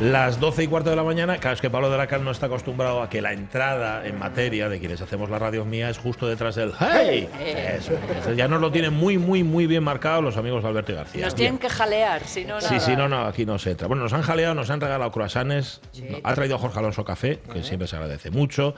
Las 12 y cuarto de la mañana, claro, es que Pablo de la Cal no está acostumbrado a que la entrada en materia de quienes hacemos la radio mía es justo detrás del ¡Hey! Eso, eso ya nos lo tienen muy, muy, muy bien marcado los amigos de Alberto y García. Nos Bien. tienen que jalear, si no, Sí, nada. sí, no, no, aquí no se entra. Bueno, nos han jaleado, nos han regalado croissants, ha traído Jorge Alonso café, que siempre se agradece mucho.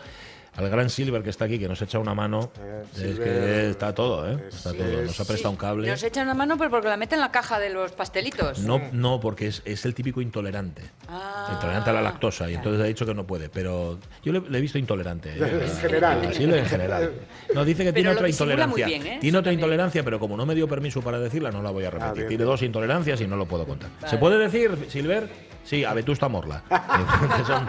Al gran Silver que está aquí, que nos echa una mano. es Silver, que está todo, ¿eh? Está es- todo. Nos ha prestado un cable. Nos echan una mano, pero porque la meten en la caja de los pastelitos. No, no, porque es, es el típico intolerante. Ah. intolerante a la lactosa. Y entonces ha dicho que no puede. Pero yo le, le he visto intolerante. En general. A Silver en general. No, dice que Pero tiene otra intolerancia. bien, ¿eh? Tiene Eso otra también. intolerancia, pero como no me dio permiso para decirla, no la voy a repetir. Ah, tiene dos intolerancias y no lo puedo contar. ¿Se puede decir, Silver? Sí, a Vetusta Morla. Son-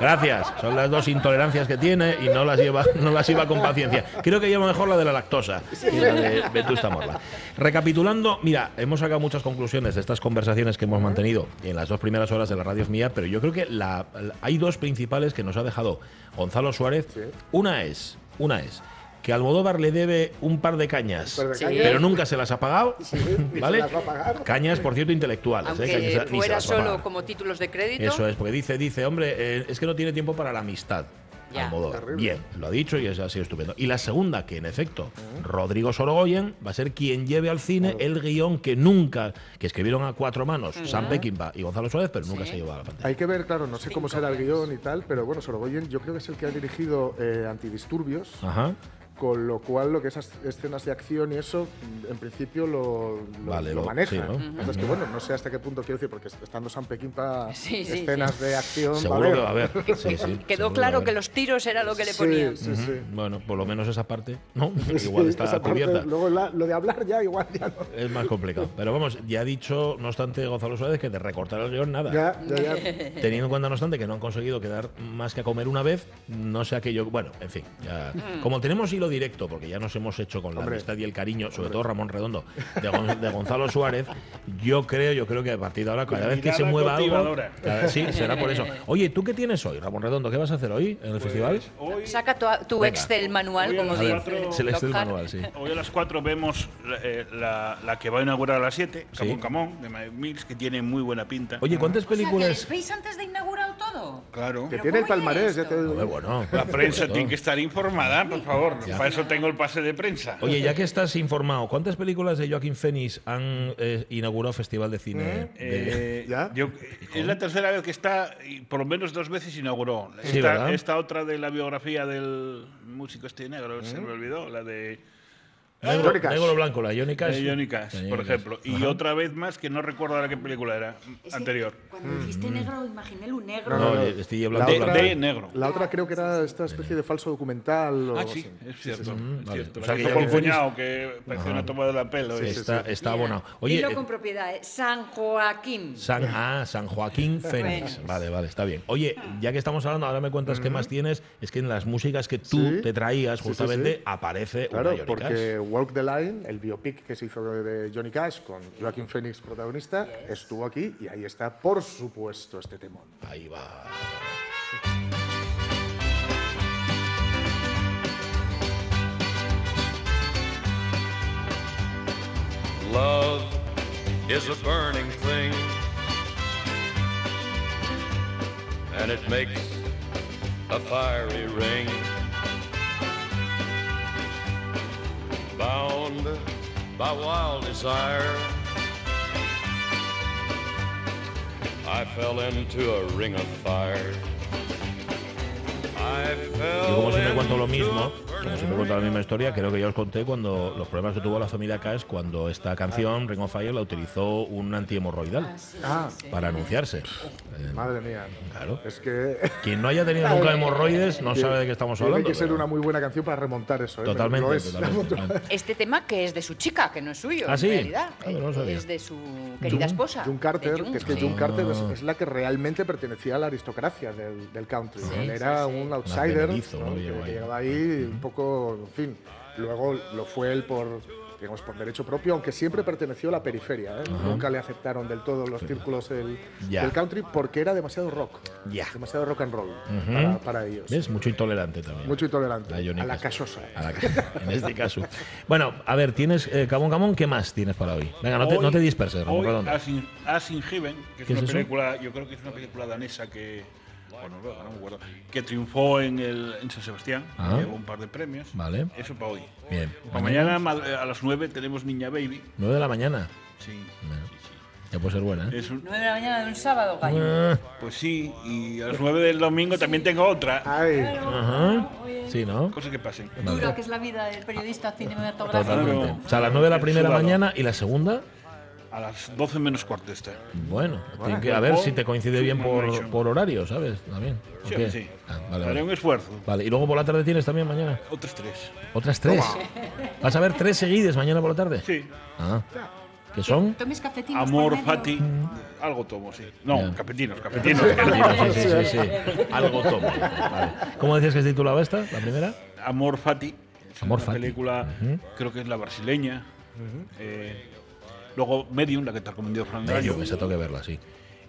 gracias. Son las dos intolerancias que tiene y no las lleva, no las lleva con paciencia. Creo que lleva mejor la de la lactosa y la de Vetusta Morla. Recapitulando, mira, hemos sacado muchas conclusiones de estas conversaciones que hemos mantenido en las dos primeras horas de la radio mía, pero yo creo que la- la- hay dos principales que nos ha dejado Gonzalo Suárez. Una es, una es que Almodóvar le debe un par de cañas, Un par de Sí. cañas. pero nunca se las ha pagado, ni ¿vale? se las va a pagar. Cañas, por cierto, intelectuales. ¿eh? Aunque fuera a solo como títulos de crédito. Eso es, porque dice, dice, hombre, eh, es que no tiene tiempo para la amistad. Ya. Almodóvar. Terrible. Bien, lo ha dicho y es así estupendo. Y la segunda, que en efecto, Rodrigo Sorogoyen va a ser quien lleve al cine el guion que nunca, que escribieron a cuatro manos, Sam Peckinpah y Gonzalo Suárez, pero nunca se llevó a la pantalla. Hay que ver, claro, no sé cómo será el guion y tal, pero bueno, Sorogoyen yo creo que es el que ha dirigido eh, Antidisturbios, Ajá. Con lo cual lo que esas escenas de acción y eso, mm, en principio lo, lo, Vale, lo lo- maneja. sí, ¿no? Que pasa es que bueno, no sé hasta qué punto quiero decir, porque estando San Pekín para Sí, sí, escenas de acción, Seguro va a haber. Sí, sí, seguro Quedó que va a claro haber. que los tiros era lo que le Sí, ponían. sí, sí. Bueno, por lo menos esa parte, ¿no? Igual está parte, cubierta. luego la- lo de hablar ya igual ya no. Es más complicado. Pero vamos, ya ha dicho, no obstante, Gonzalo Suárez, que de recortar el guion nada. Ya, ya, ya. Teniendo en cuenta, no obstante, que no han conseguido quedar más que a comer una vez, no sé aquello. Bueno, en fin, ya. Como tenemos hilo directo, porque ya nos hemos hecho con la Hombre. amistad y el cariño, sobre todo Ramón Redondo, de, Gon- de Gonzalo Suárez, yo creo, yo creo que a partir de ahora, cada vez que se mueva algo. cada- sí, será por eso. Oye, ¿tú qué tienes hoy, Ramón Redondo? ¿Qué vas a hacer hoy en el festival? Hoy, Saca tu, tu Venga. Excel manual, como las dice. cuatro- Es el Excel Lockhart. manual, sí. hoy a las 4 vemos eh, la, la que va a inaugurar a las 7, Sí. Camón Camón, de Mike Mills, que tiene muy buena pinta. Oye, ¿cuántas películas? ¿Veis antes de inaugurar todo? claro. Que tiene el palmarés, ya te digo. Hombre, bueno. La prensa tiene que estar informada, por favor. Para eso tengo el pase de prensa. Oye, ya que estás informado, ¿cuántas películas de Joaquín Phoenix han eh, inaugurado Festival de Cine? de- Eh, ¿Ya? yo- es la tercera vez que está, y por lo menos dos veces inauguró. Sí, esta, ¿verdad? esta otra de la biografía del músico este negro, se me olvidó, la de Negro. Negro Blanco, la Cash, La por ejemplo. Y otra vez más que no recuerdo ahora qué película era anterior. Cuando dijiste negro, imaginé un negro. No, No, no. estoy La hablando De, otra- de negro. La otra creo que era esta especie de falso documental. O Ah, sí, así. es cierto. es vale. cierto. O La sea, que ya que parecía una toma de la pelo. está, está abonado. Oye, dilo eh, con propiedad, ¿eh? San Joaquín. San, ah, San Joaquín Fénix. Vale, vale, está bien. Oye, ya que estamos hablando, ahora me cuentas qué más tienes. Es que en las músicas que tú Sí. te traías, Sí, sí, justamente, sí. aparece Claro, una Johnny porque Walk the Line, el biopic que se hizo de Johnny Cash con Joaquin Phoenix protagonista, estuvo aquí y ahí está, por supuesto, este temón. Ahí va. Love is a burning thing, and it makes a fiery ring. Bound by wild desire, I fell into a ring of fire. I fell siempre cuento lo into a como burning siempre cuento la misma historia, creo que ya os conté cuando los problemas que tuvo la familia Caes cuando esta canción, Ring of Fire, la utilizó un antihemorroidal Ah, para anunciarse. Eh, madre mía. Claro. Es que Quien no haya tenido nunca hemorroides no sabe de qué estamos tiene hablando. que ser pero- una muy buena canción para remontar eso. ¿eh? Totalmente, es. totalmente. Este tema que es de su chica, que no es suyo, ¿Ah, en sí? realidad. Ah, no sabía. es de su querida esposa. June Carter, June. que es que Ah. June Carter es, es la que realmente pertenecía a la aristocracia del, del country. Él era sí, sí. un outsider ¿no? ¿no? que, que ahí. llegaba ahí un poco, en fin. Luego lo fue él por, digamos, por derecho propio, aunque siempre perteneció a la periferia. ¿eh? Nunca le aceptaron del todo los círculos del, Ya. del country porque era demasiado rock. Ya. Demasiado rock and roll para, para ellos. ¿Ves? Mucho intolerante también. Mucho intolerante. A la casosa. A la ca- en este caso. Bueno, a ver, tienes eh, Camón Camón, ¿qué más tienes para hoy? Venga, no te, no te disperses, Ramón Hoy. As in, As in Heaven, que es ¿Qué es una eso? película, yo creo que es una película danesa que, bueno, no, no me acuerdo, que triunfó en, el, en San Sebastián, Ah. llevó un par de premios. Vale. Eso para hoy. Bien. Para mañana, ma- a las 9 tenemos Niña Baby. 9 de la mañana. Sí, Bueno. sí, sí. Ya puede ser buena, ¿eh? Es un- 9 de la mañana de un sábado, gallo. Ah, pues sí, y a las 9 del domingo también tengo otra. Ay, Ajá. Sí, ¿no? Cosas que pasen. Dura que es la vida del periodista cinematográfico. Totalmente. O sea, a las 9 de la primera mañana y la segunda, A las 12 menos cuarto está. bueno, que- a ver si te coincide bien por, por horario, ¿sabes? También. ¿o Sí, sí. Ah, vale, Haré vale. un esfuerzo. Vale, y luego por la tarde tienes también mañana. Otras tres. Otras tres. ¿Vas a ver tres seguidas mañana por la tarde? Sí. Ah. ¿Qué son? Tomes cafetinos Amor. Fati. Algo tomo, sí. No, Ya. capetinos, capetinos. Sí, sí, sí, sí. Algo tomo. Vale. ¿Cómo decías que se titulaba esta, la primera? Amor Fati. Es Amor una Fati. película, creo que es la brasileña. Eh, luego Medium, la que te recomendó Fran. Yo, esa tengo que verla, sí.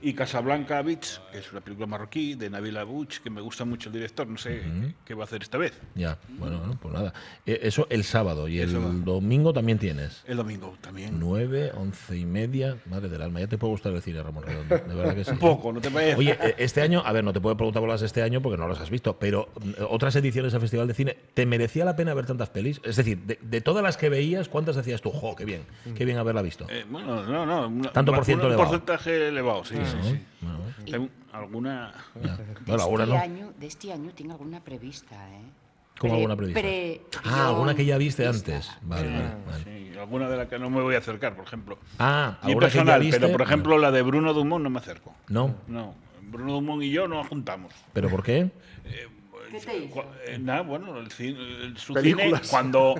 Y Casablanca Beach, que es una película marroquí de Nabil Abouch, que me gusta mucho el director. No sé qué va a hacer esta vez. Ya, bueno, pues nada. Eh, Eso el sábado y el, sábado. domingo también tienes. El domingo también. 9, 11 y media. Madre del alma, ya te puede gustar el cine, Ramón Redondo. De verdad que sí. Un poco, ¿no te parece? Oye, eh, este año, a ver, no te puedo preguntar por las de este año porque no las has visto, pero mm, otras ediciones del Festival de Cine, ¿te merecía la pena ver tantas pelis? Es decir, de, de todas las que veías, ¿cuántas decías tú? ¡Jo, qué bien! ¡Qué bien haberla visto! Eh, bueno, no, no. Tanto por ciento un elevado. porcentaje elevado, sí, sí, sí. Alguna. De Bueno, alguna este no. año, de este año tengo alguna prevista, ¿eh? ¿Cómo Pre- alguna prevista? pre- Ah, alguna que ya viste vista. antes. Vale, vale, vale. Sí, alguna de las que no me voy a acercar, por ejemplo. Ah, Ni alguna que ya personal, viste. pero por ejemplo la de Bruno Dumont no me acerco. No, No, Bruno Dumont y yo no nos juntamos. ¿pero por qué? ¿Qué te hizo? Eh, nada, bueno, el cine, el- su Películas. cine cuando,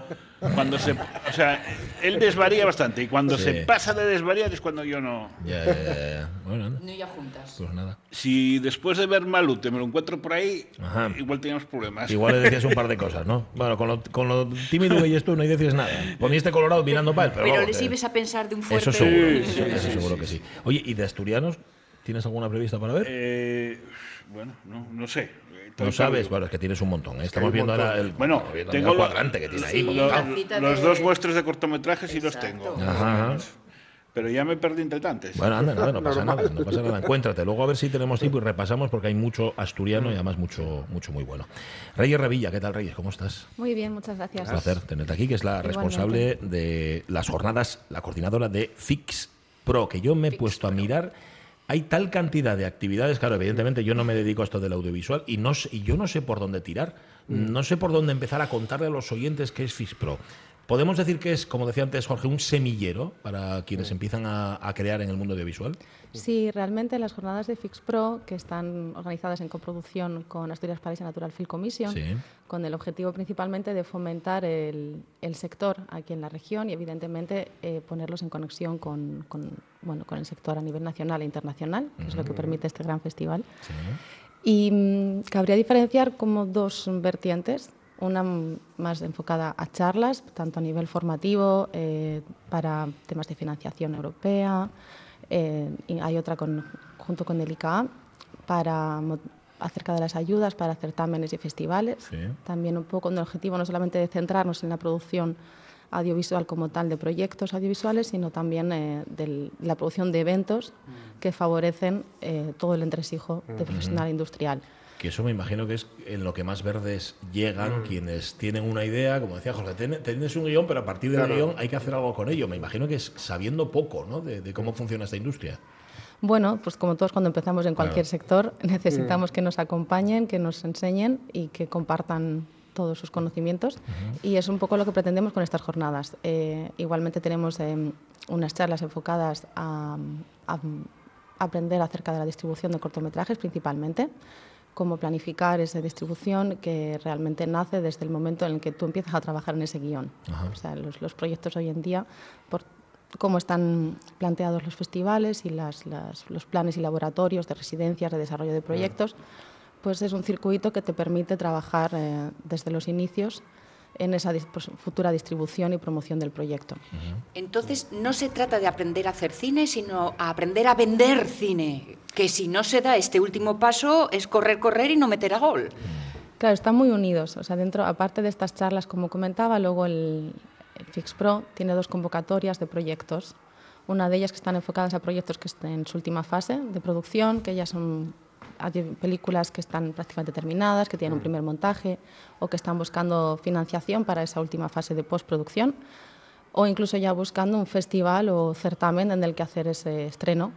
cuando se... O sea, él desvaría bastante y cuando Sí. se pasa de desvariar es cuando yo no... Ya, ya, ya. Bueno, anda, No ya juntas. pues nada. Si después de ver Malute me lo encuentro por ahí, Ajá. igual teníamos problemas. Igual le decías un par de cosas, ¿no? Bueno, con lo, con lo tímido que eres tú no dices nada. Poniste colorado mirando para él, pero, Pero vamos, les eh, ibas a pensar de un fuerte... Eso seguro, Sí, sí, eso sí, seguro sí, que sí. Oye, ¿y de asturianos? ¿Tienes alguna prevista para ver? Eh, bueno, no, no sé. No sabes, bueno, es que tienes un montón. ¿eh? Estamos viendo montón. ahora el, Bueno, viendo tengo el lo- cuadrante que tiene ahí. Los dos muestros de cortometrajes sí los tengo. Exacto. Ajá. Pero ya me perdí entre tantos. Bueno, anda, nada, no pasa nada, no pasa nada. Encuéntrate. Luego a ver si tenemos tiempo y repasamos porque hay mucho asturiano y además mucho, mucho muy bueno. Reyes Revilla, ¿qué tal, Reyes? ¿Cómo estás? Muy bien, muchas gracias. Un placer tenerte aquí, que es la Igualmente. responsable de las jornadas, la coordinadora de Fix Pro, que yo me he puesto a mirar. Hay tal cantidad de actividades, claro, evidentemente yo no me dedico a esto del audiovisual y, no, y yo no sé por dónde tirar, no sé por dónde empezar a contarle a los oyentes qué es Fix Pro. Podemos decir que es, como decía antes Jorge, un semillero para quienes empiezan a, a crear en el mundo audiovisual. Sí, realmente las jornadas de Fix Pro, que están organizadas en coproducción con Asturias Paris y Natural Film Commission, Sí. con el objetivo principalmente de fomentar el, el sector aquí en la región y evidentemente eh, ponerlos en conexión con, con, bueno, con el sector a nivel nacional e internacional, que es lo que permite este gran festival. Y mm, cabría diferenciar como dos vertientes. Una mm, más enfocada a charlas, tanto a nivel formativo, eh, para temas de financiación europea, eh, y hay otra con- junto con el ICA para acerca de las ayudas para certámenes y festivales. Sí. También un poco con el objetivo no solamente de centrarnos en la producción audiovisual como tal de proyectos audiovisuales, sino también eh, de la producción de eventos que favorecen eh, todo el entresijo de profesional industrial. Que eso me imagino que es en lo que más verdes llegan quienes tienen una idea, como decía Jorge, tienes un guion, pero a partir del Claro. guion hay que hacer algo con ello. Me imagino que es sabiendo poco ¿no? de, de cómo funciona esta industria. Bueno, pues como todos cuando empezamos en cualquier Claro. sector, necesitamos que nos acompañen, que nos enseñen y que compartan todos sus conocimientos. Y es un poco lo que pretendemos con estas jornadas. Eh, igualmente tenemos em, unas charlas enfocadas a, a aprender acerca de la distribución de cortometrajes principalmente cómo planificar esa distribución que realmente nace desde el momento en el que tú empiezas a trabajar en ese guion. O sea, los, los proyectos hoy en día, por cómo están planteados los festivales y las- las- los planes y laboratorios de residencias, de desarrollo de proyectos, pues es un circuito que te permite trabajar eh, desde los inicios en esa dis- pues, futura distribución y promoción del proyecto. Entonces, no se trata de aprender a hacer cine, sino a aprender a vender cine. Que si no se da este último paso, es correr, correr y no meter a gol. Claro, están muy unidos. O sea, dentro, aparte de estas charlas, como comentaba, luego el, el FixPro tiene dos convocatorias de proyectos. Una de ellas que están enfocadas a proyectos que están en su última fase de producción, que ya son hay películas que están prácticamente terminadas, que tienen un primer montaje o que están buscando financiación para esa última fase de postproducción o incluso ya buscando un festival o certamen en el que hacer ese estreno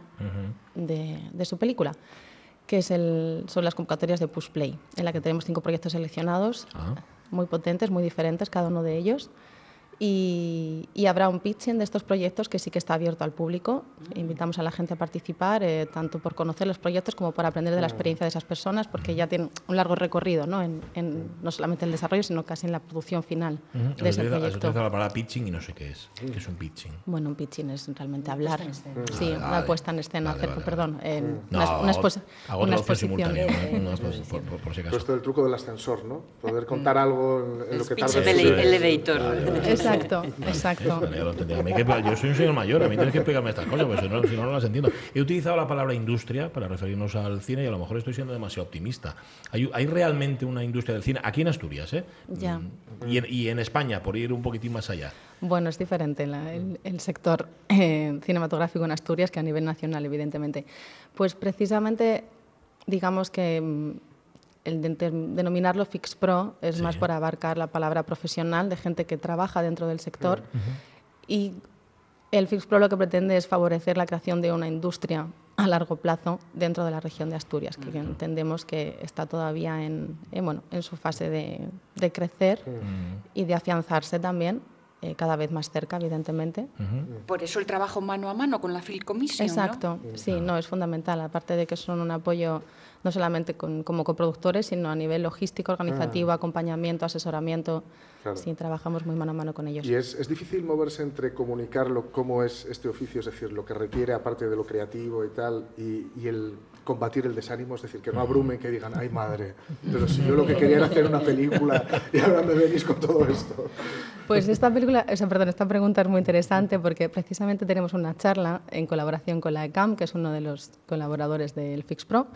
de, de su película, que es el, son las convocatorias de Push Play, en la que tenemos cinco proyectos seleccionados, muy potentes, muy diferentes cada uno de ellos. Y, y habrá un pitching de estos proyectos que sí que está abierto al público. Invitamos a la gente a participar, eh, tanto por conocer los proyectos como por aprender de la experiencia de esas personas, porque ya tienen un largo recorrido, ¿no? En, en no solamente el desarrollo, sino casi en la producción final Ujú. de Has ese has proyecto. utilizado la palabra pitching y no sé qué es. ¿Qué es un pitching? Bueno, un pitching es realmente hablar. Sí, una puesta en escena, Vale, hacer, vale, perdón, en No, una, una exposi- una exposición. simultánea, ¿no? Una expo- por, por- por si acaso. Esto del truco del ascensor, ¿no? Poder contar algo en, en lo que tardas. ele- elevator. Exacto, exacto. Vale, ya lo entendí. A mí que- yo soy un señor mayor, a mí tienes que explicarme estas cosas, porque si no, si no, no las entiendo. He utilizado la palabra industria para referirnos al cine y a lo mejor estoy siendo demasiado optimista. ¿Hay, hay realmente una industria del cine aquí en Asturias, ¿eh? Ya. Y en, y en España, por ir un poquitín más allá. Bueno, es diferente la- el, el sector eh, cinematográfico en Asturias que a nivel nacional, evidentemente. Pues precisamente, digamos que mm, el de- de- denominarlo Fix Pro es más por abarcar la palabra profesional de gente que trabaja dentro del sector. Y el Fix Pro lo que pretende es favorecer la creación de una industria a largo plazo dentro de la región de Asturias, que entendemos que está todavía en, en, bueno, en su fase de, de crecer y de afianzarse también, eh, cada vez más cerca, evidentemente. Por eso el trabajo mano a mano con la Film Commission, ¿no? Exacto, sí, no, es fundamental, aparte de que son un apoyo no solamente con- como coproductores, sino a nivel logístico, organizativo, acompañamiento, asesoramiento. Claro. Sí, trabajamos muy mano a mano con ellos. Y es, es difícil moverse entre comunicarlo, cómo es este oficio, es decir, lo que requiere, aparte de lo creativo y tal, y, y el combatir el desánimo, es decir, que no abrumen, que digan, ay madre, pero si yo lo que quería era hacer una película y ahora me venís con todo esto. Pues esta película, o sea, perdón, esta pregunta es muy interesante porque precisamente tenemos una charla en colaboración con la ECAM, que es uno de los colaboradores del Fix Pro,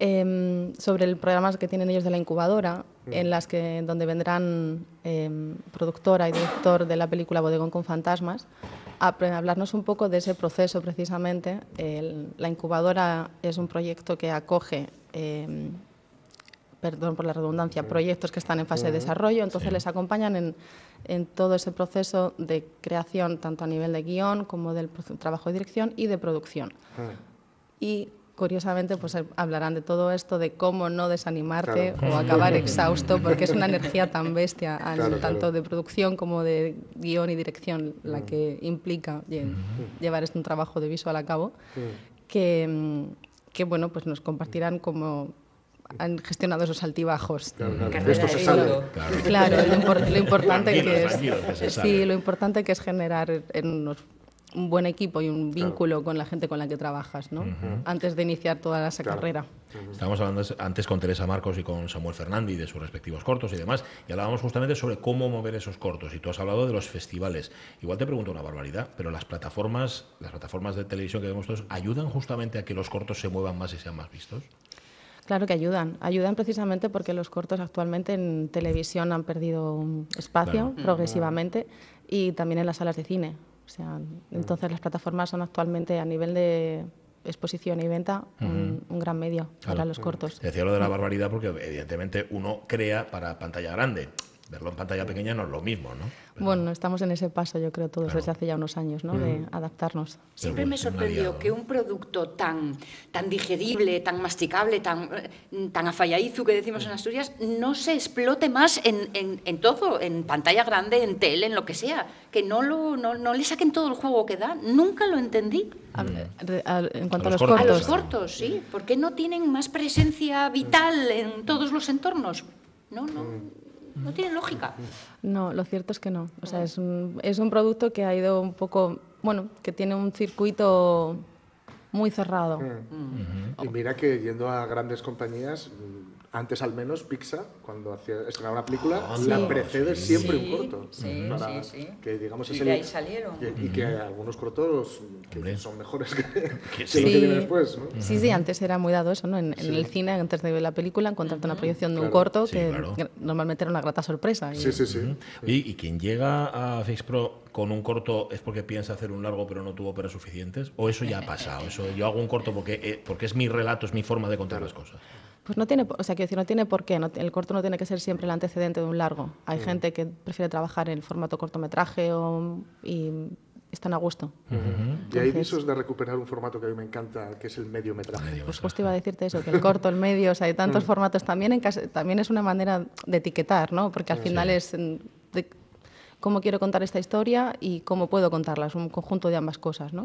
em, sobre el programa que tienen ellos de la incubadora, en las que donde vendrán em, productora y director de la película Bodegón con fantasmas a hablarnos un poco de ese proceso precisamente. El- la incubadora es un proyecto que acoge em, perdón por la redundancia, proyectos que están en fase de desarrollo, entonces les acompañan en, en todo ese proceso de creación, tanto a nivel de guion como del trabajo de dirección y de producción. Y curiosamente pues eh, hablarán de todo esto, de cómo no desanimarte o acabar exhausto, porque es una energía tan bestia, Claro, tanto claro. de producción como de guion y dirección, la que implica lle- llevar este un trabajo de visual a cabo, que, mm, que bueno, pues nos compartirán cómo han gestionado esos altibajos. Claro, claro. De esto se Y sale. lo- Claro, lo, impor- lo importante que es, que sí, lo importante que es generar en unos- un buen equipo y un vínculo con la gente con la que trabajas, ¿no? Antes de iniciar toda esa Claro. carrera. Estábamos hablando antes con Teresa Marcos y con Samuel Fernández de sus respectivos cortos y demás, y hablábamos justamente sobre cómo mover esos cortos. Y tú has hablado de los festivales. Igual te pregunto una barbaridad, pero las plataformas, las plataformas de televisión que vemos todos, ¿ayudan justamente a que los cortos se muevan más y sean más vistos? Claro que ayudan. Ayudan precisamente porque los cortos actualmente en televisión han perdido un espacio Claro. progresivamente y también en las salas de cine. O sea, entonces las plataformas son actualmente a nivel de exposición y venta un, un gran medio para los cortos. Te decía lo de la barbaridad porque evidentemente uno crea para pantalla grande. Verlo en pantalla pequeña no es lo mismo, ¿no? Pero- Bueno, estamos en ese paso, yo creo, todos Claro. desde hace ya unos años, ¿no? De adaptarnos. Siempre me sorprendió que un producto tan, tan digerible, tan masticable, tan, tan afallaizu que decimos en Asturias, no se explote más en, en- en todo, en pantalla grande, en tele, en lo que sea. Que no, lo, no, no le saquen todo el juego que da. Nunca lo entendí. A- a- en cuanto A a los los, cortos. A los cortos, sí. ¿Por qué no tienen más presencia vital en todos los entornos? No, no, no tiene lógica. No, lo cierto es que no. O sea, es un, es un producto que ha ido un poco, bueno, que tiene un circuito muy cerrado. Y mira que yendo a grandes compañías, mm, antes al menos Pixar, cuando hacía, estrenaba una película, Ah, la sí. precede Sí. siempre Sí, un corto. sí, Para sí, sí. Que digamos Y es de el- ahí salieron. Y, y que algunos cortos que son mejores que, que sí. lo que viene Sí. después, ¿no? Sí, sí, antes era muy dado eso, ¿no? En, en el cine, antes de ver la película, encontrarte una proyección de un corto Sí, que claro. normalmente era una grata sorpresa. y- Sí, sí, sí. Y quien llega a Fix Pro con un corto es porque piensa hacer un largo pero no tuvo peras suficientes, o eso ya ha pasado. Eso yo hago un corto porque eh, porque es mi relato, es mi forma de contar las cosas. Pues no tiene, o sea, quiero decir, no tiene por qué. no- el corto no tiene que ser siempre el antecedente de un largo. Hay gente que prefiere trabajar en formato cortometraje o, y están a gusto. Y hay Entonces- visos de recuperar un formato que a mí me encanta, que es el mediometraje. Pues justo iba a decirte eso, que el corto, el medio, o sea, hay tantos formatos también, en cas- también es una manera de etiquetar, ¿no? Porque al final es mm, de cómo quiero contar esta historia y cómo puedo contarla, es un conjunto de ambas cosas, ¿no?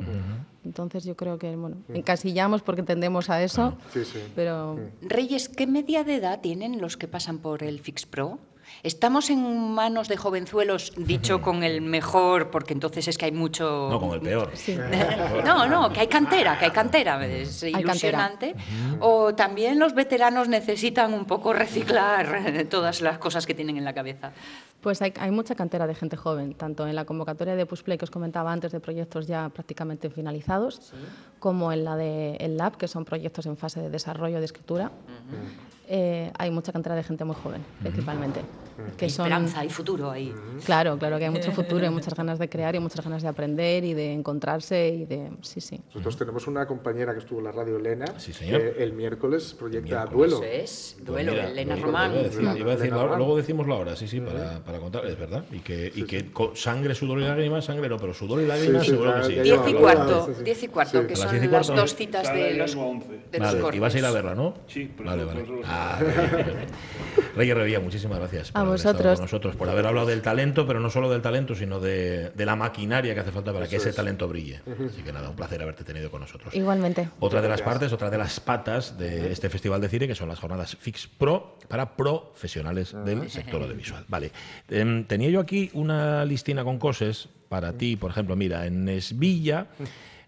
Entonces yo creo que, bueno, encasillamos porque tendemos a eso, Sí, sí. pero Reyes, ¿qué media de edad tienen los que pasan por el Fix Pro? ¿Estamos en manos de jovenzuelos, dicho con el mejor, porque entonces es que hay mucho... No, con el peor. No, no, que hay cantera, que hay cantera, es cantera. ilusionante. O también los veteranos necesitan un poco reciclar todas las cosas que tienen en la cabeza. Pues hay, hay mucha cantera de gente joven, tanto en la convocatoria de Pushplay que os comentaba antes de proyectos ya prácticamente finalizados, como en la de el Lab, que son proyectos en fase de desarrollo de escritura. Eh, hay mucha cantera de gente muy joven, principalmente. Que son, Esperanza y futuro ahí. Claro, claro que hay mucho futuro, hay muchas ganas de crear y muchas ganas de aprender y de encontrarse y de... Sí, sí. Nosotros tenemos una compañera que estuvo en la radio, Elena, Sí, señor. que el miércoles proyecta Miércoles. Duelo. Es, Pues duelo, mira, Elena Román. Iba a decir, iba a decir Elena la hora, Román. luego decimos la hora, sí, sí, para, para contar, es verdad. Y que, y que con sangre, sudor y lágrimas, sangre no, pero sudor y lágrimas Sí, sí, seguro ya- que sí. ya Diez lleva y hablado, cuarto, sí, sí. diez y cuarto, Sí. que ¿A las son las dos citas de los, uno a once. de los Vale, cortos. y vas a ir a verla, ¿no? Sí, por vale, vale. Ah, Reyes Revilla, muchísimas gracias por A haber estado vosotros. con nosotros, por haber hablado del talento, pero no solo del talento, sino de, de la maquinaria que hace falta para que ese talento brille. Así que nada, un placer haberte tenido con nosotros. Igualmente. Otra de las partes, otra de las patas de este Festival de Cine, que son las jornadas Fix Pro para profesionales del sector audiovisual. Vale, Em, tenía yo aquí una listina con cosas para ti, por ejemplo, mira, en Esvilla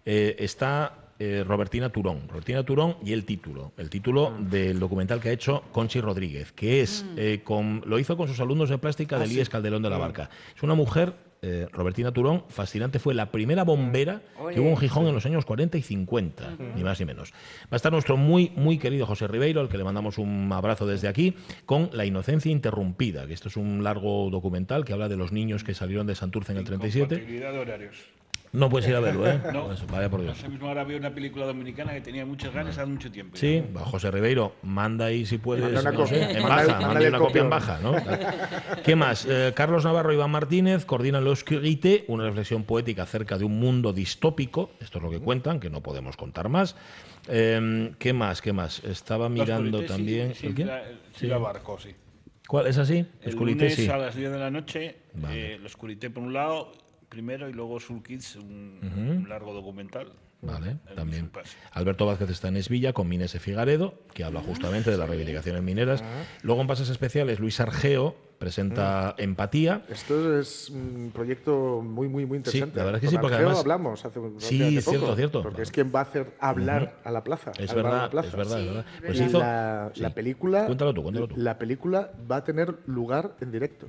eh, está eh, Robertina Turón. Robertina Turón y el título, el título del documental que ha hecho Conchi Rodríguez, que es, eh, con, lo hizo con sus alumnos de plástica del IES Calderón de la Barca. Es una mujer... eh, Robertina Turón, fascinante, fue la primera bombera que hubo en Gijón en los años 40 y 50, ni más ni menos. Va a estar nuestro muy, muy querido José Ribeiro, al que le mandamos un abrazo desde aquí, con La inocencia interrumpida, que esto es un largo documental que habla de los niños que salieron de Santurce en el 37. Compatibilidad de horarios. No puedes ir a verlo, ¿eh? No. Pues vaya por Dios. Esa misma hora había una película dominicana que tenía muchas ganas hace mucho tiempo. Sí, va, José Ribeiro, manda ahí si puedes. Manda una no copia. sé, en baja, manda el una copia en baja, ¿no? ¿Qué más? Eh, Carlos Navarro y Iván Martínez coordinan L'Oscurité, una reflexión poética acerca de un mundo distópico. Esto es lo que cuentan, que no podemos contar más. Eh, ¿Qué más? ¿Qué más? Estaba Los mirando sí, también. Sí, ¿El qué? la, sí, la barco, sí. ¿Cuál? ¿Es así? El Oscurité, lunes sí. a las 10 de la noche, Vale. eh, los Curité por un lado, primero, y luego Soul Kids, un, un largo documental. Vale, también. Alberto Vázquez está en Esvilla con Mines e Figaredo, que habla justamente de las reivindicaciones mineras. Luego en Pases Especiales, Luis Argeo presenta Empatía. Esto es un proyecto muy, muy, muy interesante. la verdad es que Con sí, porque Argeo además- hablamos hace, Sí, hace cierto, poco, cierto. Porque es quien va a hacer hablar a la plaza. Es de la verdad, plaza. es verdad, es verdad. Pues hizo- la, sí. la película. Cuéntalo tú, cuéntalo tú. La película va a tener lugar en directo.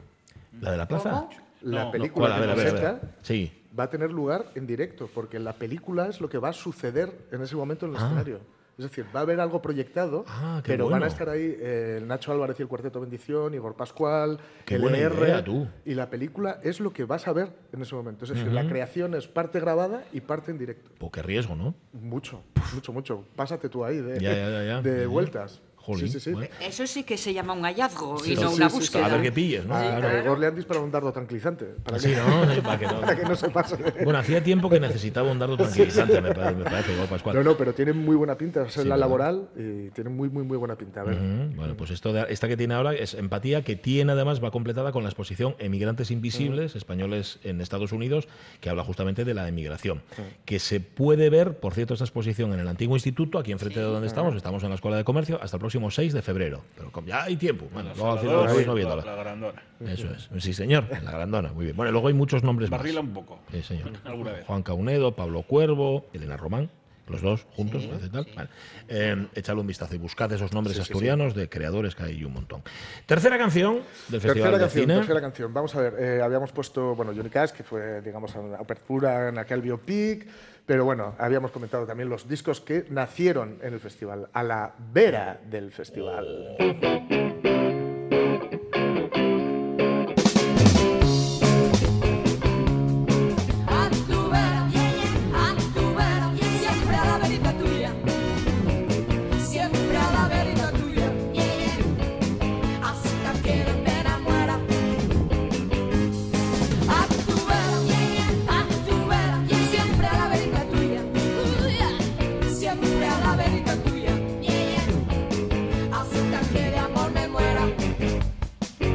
¿La de la plaza? La No, película. A que ver, ver. Sí. va a tener lugar en directo, porque la película es lo que va a suceder en ese momento en el escenario. Es decir, va a haber algo proyectado, Ah, pero van bueno. a estar ahí eh, Nacho Álvarez y el Cuarteto Bendición, Igor Pascual, Qué buena LR, idea, tú. y la película es lo que vas a ver en ese momento. Es decir, la creación es parte grabada y parte en directo. Pues qué riesgo, ¿no? Mucho, mucho, mucho. Pásate tú ahí de, Ya, ya, ya, de vueltas. Jolín, Sí, sí, sí. bueno. Eso sí que se llama un hallazgo y no sí, una búsqueda. A ver qué pilles, ¿no? A, Claro. a Igor le han disparado un dardo tranquilizante. Para que, ¿no? Para que no- para que no se pase. Bueno, hacía tiempo que necesitaba un dardo tranquilizante, me parece, me parece igual, Pascual. No, no, pero tiene muy buena pinta. Es Sí, la laboral y tiene muy, muy, muy buena pinta. A ver. Bueno, pues esto de- esta que tiene ahora es empatía, que tiene además, va completada con la exposición Emigrantes Invisibles, españoles en Estados Unidos, que habla justamente de la emigración. Que se puede ver, por cierto, esta exposición en el antiguo instituto, aquí enfrente de donde estamos, estamos en la Escuela de Comercio, hasta el próximo 6 de febrero. Pero como ya hay tiempo. Bueno, luego al final sí, viéndola. la grandona. Eso es. Sí, señor, en la grandona. Muy bien. Bueno, luego hay muchos nombres más. Barrila un poco. Sí, señor. Alguna vez. Juan Caunedo, Pablo Cuervo, Elena Román, los dos juntos, tal. Vale. Eh, echadle un vistazo y buscad esos nombres Sí, sí, sí. asturianos de creadores que hay un montón. Tercera canción del Festival Tercera de canción, Cine. tercera canción. Vamos a ver, eh, habíamos puesto, bueno, Johnny Cash, que fue, digamos, la apertura en aquel biopic, pero bueno, habíamos comentado también los discos que nacieron en el festival, a la vera del festival.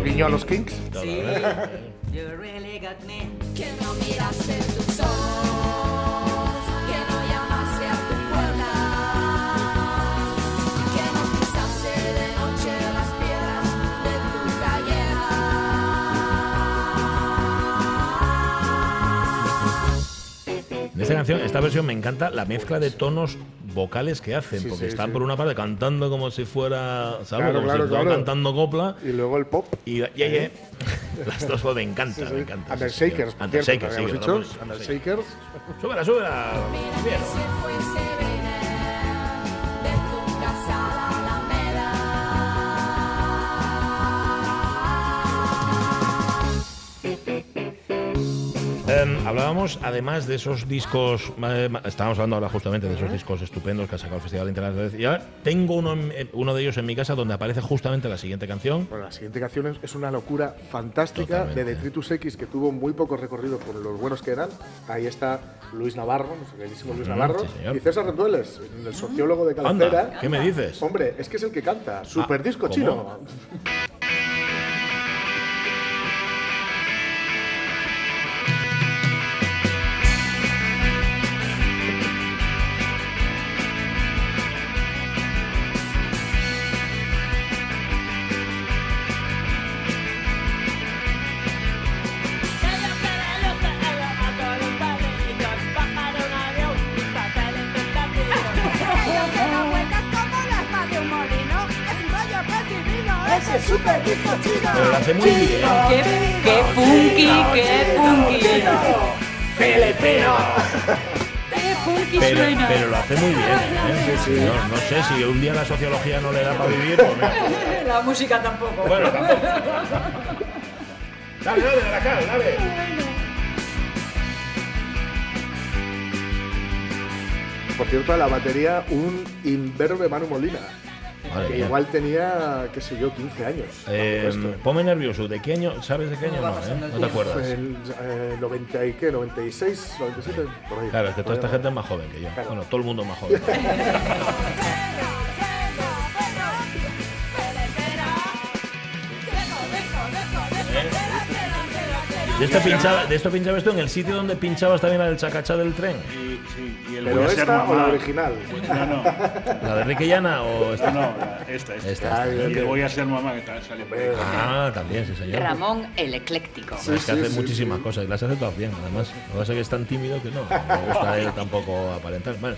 Guiño a los Kings. You really got me. Que no mirase tus esta canción, esta versión me encanta la mezcla de tonos vocales que hacen, Sí, porque sí, están sí. por una parte cantando como si fuera, ¿sabes? Claro, como claro, si claro. cantando copla. Y luego el pop. Y ye, ye. las dos me encanta, Sí, sí. me encanta. Undershakers, por cierto, que Undershakers, sí, Undershakers. Súbela, súbela. Bien. Em, hablábamos, además de esos discos, eh, estábamos hablando ahora justamente de esos discos estupendos que ha sacado el Festival Internacional. Tengo uno, en- uno de ellos en mi casa donde aparece justamente la siguiente canción. Bueno, la siguiente canción es- una locura fantástica Totalmente. de Detritus X que tuvo muy poco recorrido por los buenos que eran. Ahí está Luis Navarro, nuestro queridísimo Luis Navarro, sí, y César Rendueles, el sociólogo de Anda, cabecera. ¿qué me dices? Hombre, es que es el que canta. Super disco ¿cómo? chino. Hace muy bien. ¡Qué, qué funky, qué funky! ¡Filipino! ¡Qué funky Pero, suena! pero lo hace muy bien. ¿eh? No, no sé si un día la sociología no le da para vivir. pues mira. La música tampoco. Bueno, tampoco. Dale, dale, Dracal, dale. Por cierto, a la batería un imberbe Manu Molina. Madre que mía. igual tenía, qué sé yo, 15 años. Eh, ponme nervioso. ¿De qué año? ¿Sabes de qué año? No, ¿eh? no te acuerdas. El, eh, 90 y qué, 96, 97, por ahí. Claro, es que toda esta gente es más joven que yo. Claro. Bueno, todo el mundo es más joven. De esto, pinchaba, de esto pinchaba esto en el sitio donde pinchabas también la del chacachá del tren. Y, sí, y el ¿Pero voy a ser esta o mamá. la original? No, no, ¿La de Enrique Llana o esta? no, la- esta, esta. Esta, Ay, Y voy a ser mamá que tal, ahí. Ah, también, sí, señor. Ramón el ecléctico. es que sí, hace sí, muchísimas sí. cosas y las hace todas bien, además. Lo que pasa es que es tan tímido que no. No le gusta él tampoco aparentar. Bueno,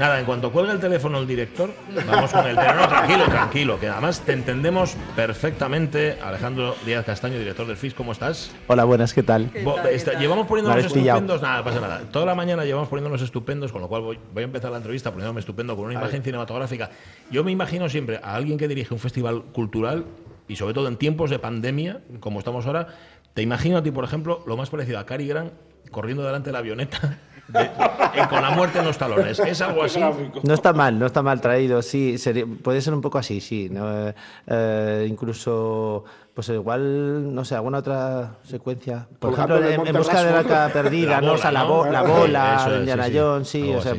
nada, en cuanto cuelga el teléfono el director, vamos con el teléfono. No, tranquilo, tranquilo, que además te entendemos perfectamente. Alejandro Díaz Castaño, director del FIS, ¿cómo estás? Hola, buenas, ¿qué tal? Esta- llevamos poniéndonos estupendos, nada, pasa nada. Toda la mañana llevamos poniéndonos estupendos, con lo cual voy, voy a empezar la entrevista poniéndome estupendo con una imagen cinematográfica. Yo me imagino siempre a alguien que dirige un festival cultural y sobre todo en tiempos de pandemia, como estamos ahora, te imagino a ti, por ejemplo, lo más parecido a Cary Grant corriendo delante de la avioneta de- con la muerte en los talones. ¿Es algo así? No está mal, no está mal traído, sí, sería- puede ser un poco así, sí. ¿no? Eh, eh, incluso, pues igual, no sé, alguna otra secuencia. Por ejemplo, en, busca de la arca perdida, La ¿no? O sea, la, bo- bola, la bola Eso de es, Indiana sí, sí. Jones, sí, o sea,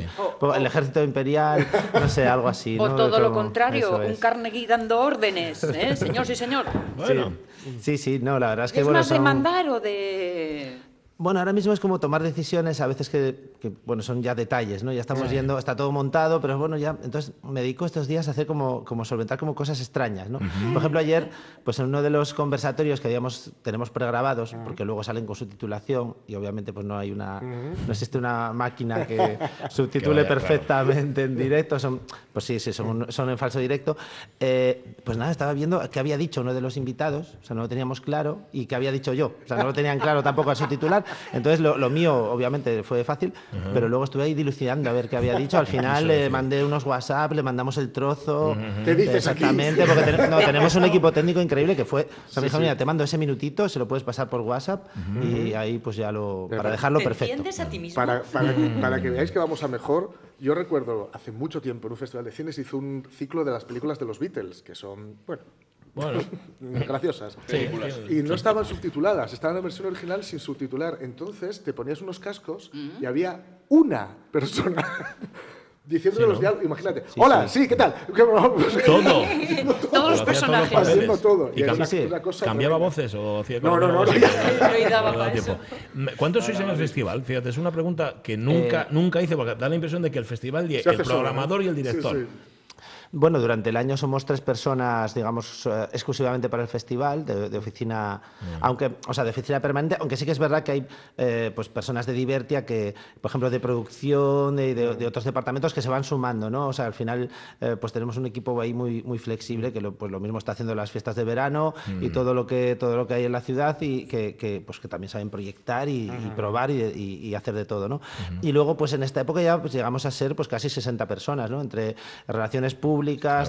el ejército imperial, no sé, algo así. O todo lo contrario, eso un. Carnegie dando órdenes, ¿eh? Señor, sí, señor. Bueno, Sí, sí, no, la verdad es que ¿Es bueno, más de mandar o de...? Bueno, ahora mismo es como tomar decisiones a veces que, que, bueno, son ya detalles, ¿no? Ya estamos yendo, está todo montado, pero bueno, ya, entonces me dedico estos días a hacer como, como solventar como cosas extrañas, ¿no? Por ejemplo, ayer, pues en uno de los conversatorios que habíamos, tenemos pregrabados, porque luego salen con subtitulación y obviamente pues no hay una, no existe una máquina que subtitule vaya, claro. perfectamente en directo, son, pues sí, sí, son, son en falso directo. Eh, pues nada, estaba viendo qué había dicho uno de los invitados, o sea, no lo teníamos claro, y qué había dicho yo, o sea, no lo tenían claro tampoco al subtitular. Entonces, lo, lo mío, obviamente, fue fácil, pero luego estuve ahí dilucidando a ver qué había dicho. Al final le mandé unos WhatsApp, le mandamos el trozo. ¿Qué dices aquí? Exactamente, porque ten- no, tenemos un equipo técnico increíble que fue. O sea, me dijo, sí. mira, te mando ese minutito, se lo puedes pasar por WhatsApp y ahí, pues ya lo. para dejarlo ¿Te perfecto. entiendes a ti mismo? Para, para, que, para que veáis que vamos a mejor, yo recuerdo hace mucho tiempo en un festival de cine se hizo un ciclo de las películas de los Beatles, que son, bueno, bueno. graciosas. Películas. Y no estaban subtituladas, estaban en la versión original sin subtitular. Entonces te ponías unos cascos y había una persona diciendo los diálogos. Imagínate, hola, sí, ¿qué tal? Todo. Todos los personajes. Haciendo todo. ¿Y Y era cambi- una- una cosa cambiaba tremenda. voces o hacía No, no, no, no. ¿Cuántos sois en el festival? Fíjate, es una pregunta que nunca, nunca hice, porque da la impresión de que el festival, el hace solo, ¿no? programador y el Sí, director. Bueno, durante el año somos tres personas, digamos, eh, exclusivamente para el festival, de, de oficina, aunque, o sea, de oficina permanente, aunque sí que es verdad que hay eh, pues personas de Divertia que, por ejemplo, de producción y de, de otros departamentos que se van sumando, ¿no? O sea, al final, eh, pues tenemos un equipo ahí muy, muy flexible que lo, pues lo mismo está haciendo las fiestas de verano y todo lo que todo lo que hay en la ciudad y que, que, pues que también saben proyectar y, y probar y, y- y hacer de todo, ¿no? Y luego, pues en esta época ya pues, llegamos a ser pues casi 60 personas, ¿no? Entre relaciones públicas,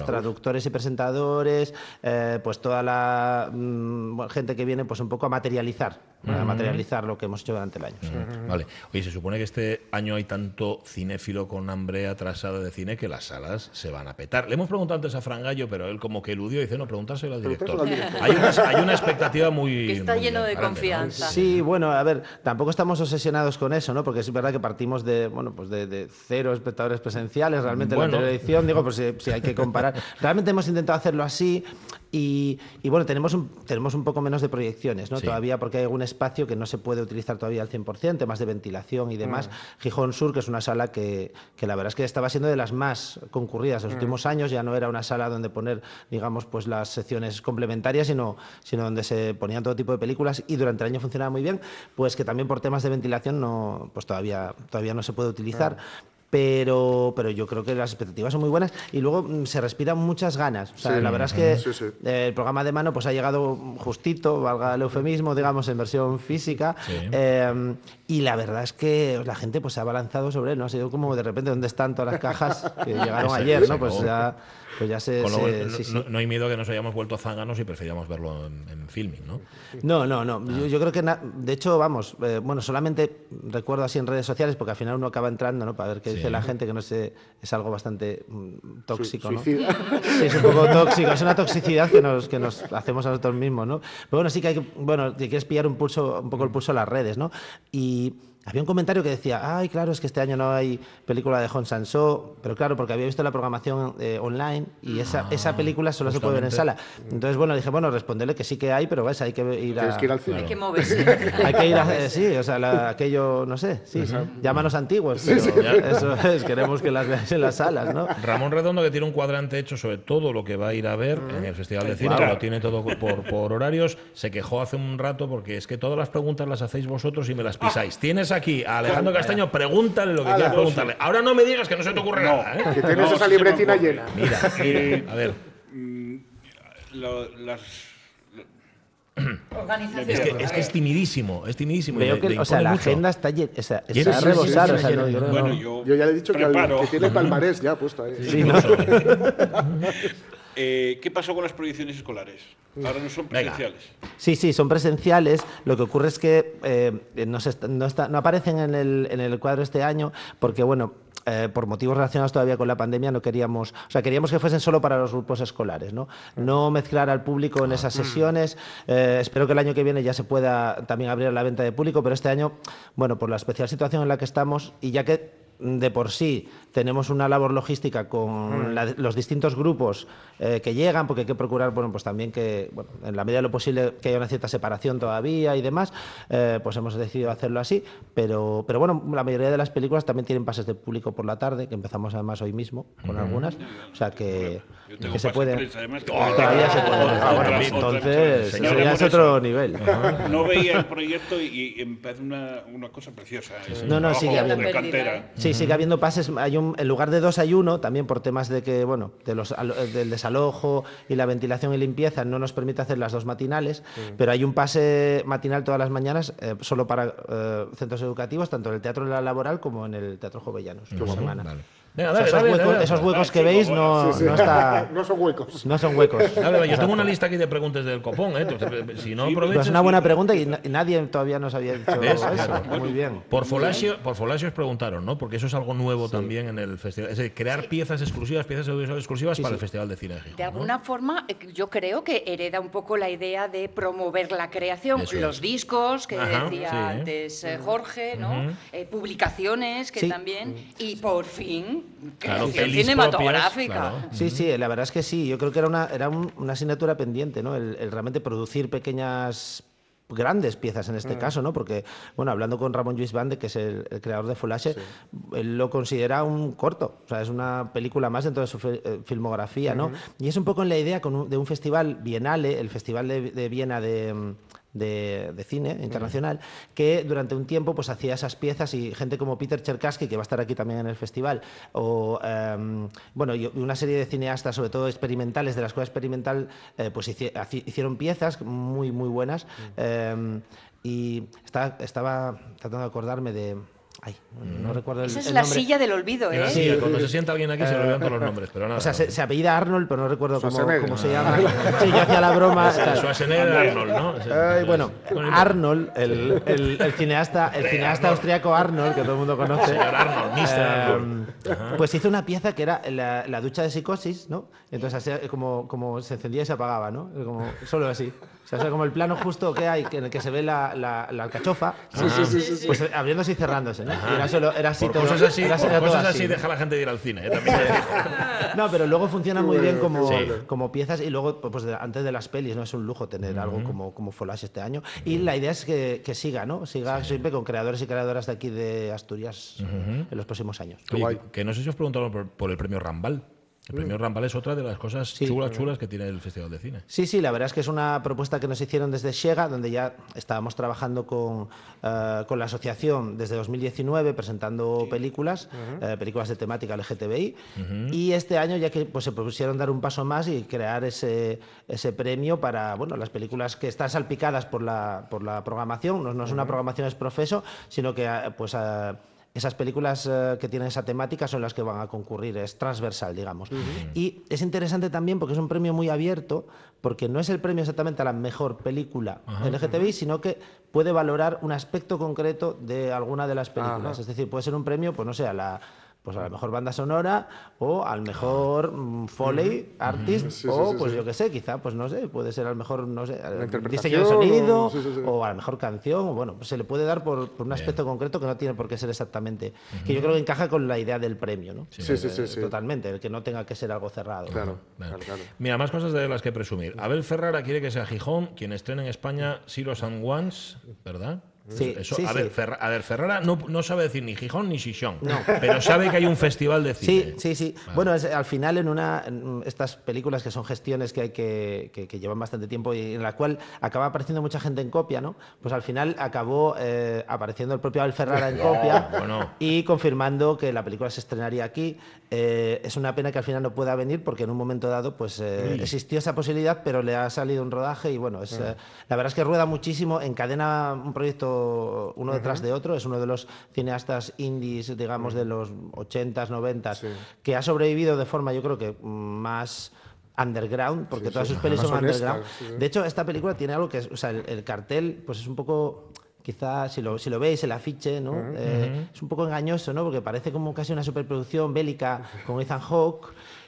traductores y presentadores, eh, pues toda la mm, gente que viene pues un poco a materializar, a materializar lo que hemos hecho durante el año. sí. Vale. Oye, se supone que este año hay tanto cinéfilo con hambre atrasada de cine que las salas se van a petar. Le hemos preguntado antes a Fran Gallo, pero él como que eludió y dice, no, preguntárselo al director. Al director. Hay una, hay una expectativa muy... Que está muy lleno de confianza. Sí, bueno, a ver, tampoco estamos obsesionados con eso, ¿no? Porque es verdad que partimos de, bueno, pues de, de cero espectadores presenciales, realmente Bueno. en la anterior edición, digo, pues si, si hay que comparar. Realmente hemos intentado hacerlo así y, y, bueno, tenemos un, tenemos un poco menos de proyecciones, ¿no? Sí. Todavía porque hay algún espacio que no se puede utilizar todavía al 100%, temas de ventilación y demás. Gijón Sur, que es una sala que, que la verdad es que estaba siendo de las más concurridas en los últimos años, ya no era una sala donde poner, digamos, pues las secciones complementarias, sino, sino donde se ponían todo tipo de películas y durante el año funcionaba muy bien, pues que también por temas de ventilación no, pues todavía, todavía no se puede utilizar. Pero, pero yo creo que las expectativas son muy buenas y luego mm, se respiran muchas ganas. O sea, Sí. la verdad es que Sí, sí. el programa de mano pues ha llegado justito, valga el eufemismo, digamos, en versión física. Eh, y la verdad es que la gente pues se ha balanzado sobre él, ¿no? Ha sido como de repente, ¿dónde están todas las cajas que llegaron ayer, no? Pues ya, pues ya se... Con lo se- cual, sí, no, sí. no- no hay miedo que nos hayamos vuelto zánganos y preferíamos verlo en, en filming, ¿no? No, no, no. Yo, yo creo que, na- de hecho, vamos, eh, bueno, solamente recuerdo así en redes sociales, porque al final uno acaba entrando, ¿no? Para ver qué Sí. dice la gente, que no sé, es algo bastante mm, tóxico, ¿no? Sí, es un poco tóxico, es una toxicidad que nos, que nos hacemos a nosotros mismos, ¿no? Pero bueno, sí que hay que, bueno, te quieres pillar un pulso, un poco el pulso a las redes, ¿no? Y había un comentario que decía, ay, claro, es que este año no hay película de Hong Sanso, pero claro, porque había visto la programación eh, online y esa, esa película solo se puede ver en sala. Entonces, bueno, dije, bueno, responderle que sí que hay, pero ves, hay que ir a... Tienes que ir al cine. Hay que moverse. Hay que ir a, eh, sí, o sea, la- aquello, no sé, sí, llámanos antiguos, pero eso es, queremos que las veáis en las salas, ¿no? Ramón Redondo, que tiene un cuadrante hecho sobre todo lo que va a ir a ver en el Festival de Cine, lo tiene todo por, por horarios, se quejó hace un rato porque es que todas las preguntas las hacéis vosotros y me las pisáis. Tienes aquí a Alejandro Castaño, pregúntale lo que quieras preguntarle. Ahora no me digas que no se te ocurre nada, ¿eh? Que tienes No, esa libretina llena. Mira, mira, a ver. Lo- las, Organización. Es que, es que es timidísimo, es timidísimo. y Veo le- que, le o sea, la mucho. agenda está, o sea, está sí, a sí, rebosar, sí, o sea, sí, no, sí. yo bueno, no. yo, Yo ya le he dicho que, al- preparo. que tiene palmarés ya puesto ahí. Sí, ¿no? Eh, ¿Qué pasó con las proyecciones escolares? Ahora no son Venga. presenciales. Sí, sí, son presenciales. Lo que ocurre es que eh, no, no está- no aparecen en el, en el cuadro este año porque, bueno, eh, por motivos relacionados todavía con la pandemia no queríamos, o sea, queríamos que fuesen solo para los grupos escolares, ¿no? No mezclar al público en esas sesiones. Eh, espero que el año que viene ya se pueda también abrir a la venta de público, pero este año, bueno, por la especial situación en la que estamos y ya que mm, de por sí tenemos una labor logística con la- los distintos grupos eh, que llegan, porque hay que procurar, bueno, pues también que, bueno, en la medida de lo posible, que haya una cierta separación todavía y demás, eh, pues hemos decidido hacerlo así. Pero, pero bueno, la mayoría de las películas también tienen pases de público por la tarde, que empezamos además hoy mismo con algunas, o sea que, Yo tengo que se pase puede. prensa, además, que- Todavía se puede. Otra- Ah, bueno, otra- otra- entonces, señor ya es otro nivel. No veía el proyecto y, parece una, una cosa preciosa. No, no, de habiendo. cantera. Sí, sigue habiendo pases. Hay un, en lugar de dos hay uno, también por temas de que, bueno, de los, alo- del desalojo y la ventilación y limpieza no nos permite hacer las dos matinales, pero hay un pase matinal todas las mañanas eh, solo para eh, centros educativos, tanto en el Teatro de la Laboral como en el Teatro Jovellanos. por semana. Vale. Venga, O sea, dale, esos, dale, huecos, dale. esos huecos que Ah, veis no, Sí, sí. no está- No son huecos. no son huecos. Dale, yo tengo una lista aquí de preguntas del copón, ¿eh? Entonces, si no aprovechas... es una buena pregunta y, na- y nadie todavía nos había dicho eso. Claro. Muy bien. Por Folasio, por Folasio os preguntaron, ¿no? Porque eso es algo nuevo también en el festival. Es decir, crear piezas exclusivas, piezas audiovisuales exclusivas para el Festival de Cine de Gijón. De ¿no? alguna forma, eh, yo creo que hereda un poco la idea de promover la creación, Eso es. los discos que Ajá, decía sí, ¿eh? antes eh, Jorge, ¿no? Eh, publicaciones que Sí. también y por fin Claro, cinematográfica. propias, claro. Sí, sí, la verdad es que sí. Yo creo que era una, era un- una asignatura pendiente, ¿no? El, el realmente producir pequeñas grandes piezas en este caso, ¿no? Porque, bueno, hablando con Ramón Lluís Bande, que es el, el creador de Folache, él lo considera un corto, o sea, es una película más dentro de su fi- eh, filmografía, ¿no? Y es un poco en la idea con un- de un festival bienale, el Festival de, de Viena de... de, de cine internacional, que durante un tiempo pues hacía esas piezas y gente como Peter Cherkassky, que va a estar aquí también en el festival, o em, bueno, y una serie de cineastas, sobre todo experimentales, de la escuela experimental, eh, pues hici- hicieron piezas muy, muy buenas. em, y estaba tratando de acordarme de... Ay, no, recuerdo el, Esa es el la nombre. silla del olvido, ¿eh? Sí. cuando se sienta alguien aquí se le olvidan todos los nombres, pero nada. O sea, se, se apellida Arnold, pero no recuerdo cómo, cómo se llama. Sí, yo hacía la broma. Schwarzenegger Arnold, ¿no? Ay, bueno, Arnold, el, el- el cineasta, el cineasta austriaco Arnold, que todo el mundo conoce, Señor Arnold, Mr. eh, Arnold. pues hizo una pieza que era la, la ducha de psicosis, ¿no? Entonces así, como, como se encendía y se apagaba, ¿no? Como, solo así. O sea, o sea, como el plano justo que hay, en el que se ve la, la, la alcachofa, pues eh, abriéndose y cerrándose, ¿no? Y era, solo, era así Por todo. cosas así, era- por era todo cosas así. así deja a la gente de ir al cine. ¿eh? También. No, pero luego funciona muy bien como, Sí. como piezas y luego, pues de- antes de las pelis, ¿no? Es un lujo tener algo como, como Folash este año. Y la idea es que, que siga, ¿no? Siga siempre con creadores y creadoras de aquí de Asturias en los próximos años. Oye, que no sé si os preguntaron por, por el premio Rambal. El premio Rambal es otra de las cosas Sí. chulas, chulas que tiene el Festival de Cine. Sí, sí, la verdad es que es una propuesta que nos hicieron desde Shega, donde ya estábamos trabajando con, eh, con la asociación desde 2019 presentando películas, eh, películas de temática LGTBI. Y este año ya que pues, se propusieron dar un paso más y crear ese, ese premio para bueno, las películas que están salpicadas por la, por la programación. No, no es una programación es profeso, sino que eh, pues, eh, esas películas eh, que tienen esa temática son las que van a concurrir, es transversal, digamos. Y es interesante también porque es un premio muy abierto, porque no es el premio exactamente a la mejor película LGTBI, sino que puede valorar un aspecto concreto de alguna de las películas. Ajá. Es decir, puede ser un premio, pues no sé, a la pues a la mejor banda sonora o al mejor mm, Foley artist Sí, sí, o sí, pues sí. yo qué sé, quizá pues no sé, puede ser al mejor no sé, diseño de sonido o- sí, sí, sí. o a la mejor canción, bueno, pues se le puede dar por, por un aspecto concreto que no tiene por qué ser exactamente, que yo creo que encaja con la idea del premio, ¿no? Sí, sí, sí, Eh, sí. Totalmente, el que no tenga que ser algo cerrado. Claro, claro. Mira, más cosas de las que presumir. Abel Ferrara quiere que sea Gijón quien estrene en España Silos and Ones, ¿verdad? Sí, Eso, sí, a, ver, sí. Ferra- a ver, Ferrara no, no sabe decir ni Gijón ni Xixón, pero sabe que hay un festival de cine. Sí, sí, sí. Bueno, es- al final en una en estas películas que son gestiones que hay que, que, que llevan bastante tiempo y en la cual acaba apareciendo mucha gente en copia, ¿no? Pues al final acabó eh, apareciendo el propio Abel Ferrara en copia bueno. y confirmando que la película se estrenaría aquí. Eh, es una pena que al final no pueda venir porque en un momento dado pues eh, existió esa posibilidad, pero le ha salido un rodaje y bueno, es, eh, la verdad es que rueda muchísimo, encadena un proyecto uno detrás de otro, es uno de los cineastas indies, digamos, de los 80s, 90s, que ha sobrevivido de forma yo creo que más underground, porque Sí, todas sí. sus pelis son underground. sí, sí. De hecho, esta película tiene algo que es, o sea, el, el cartel, pues es un poco, quizás si lo, si lo veis, el afiche, ¿no? Eh, Es un poco engañoso, ¿no? Porque parece como casi una superproducción bélica con Ethan Hawke.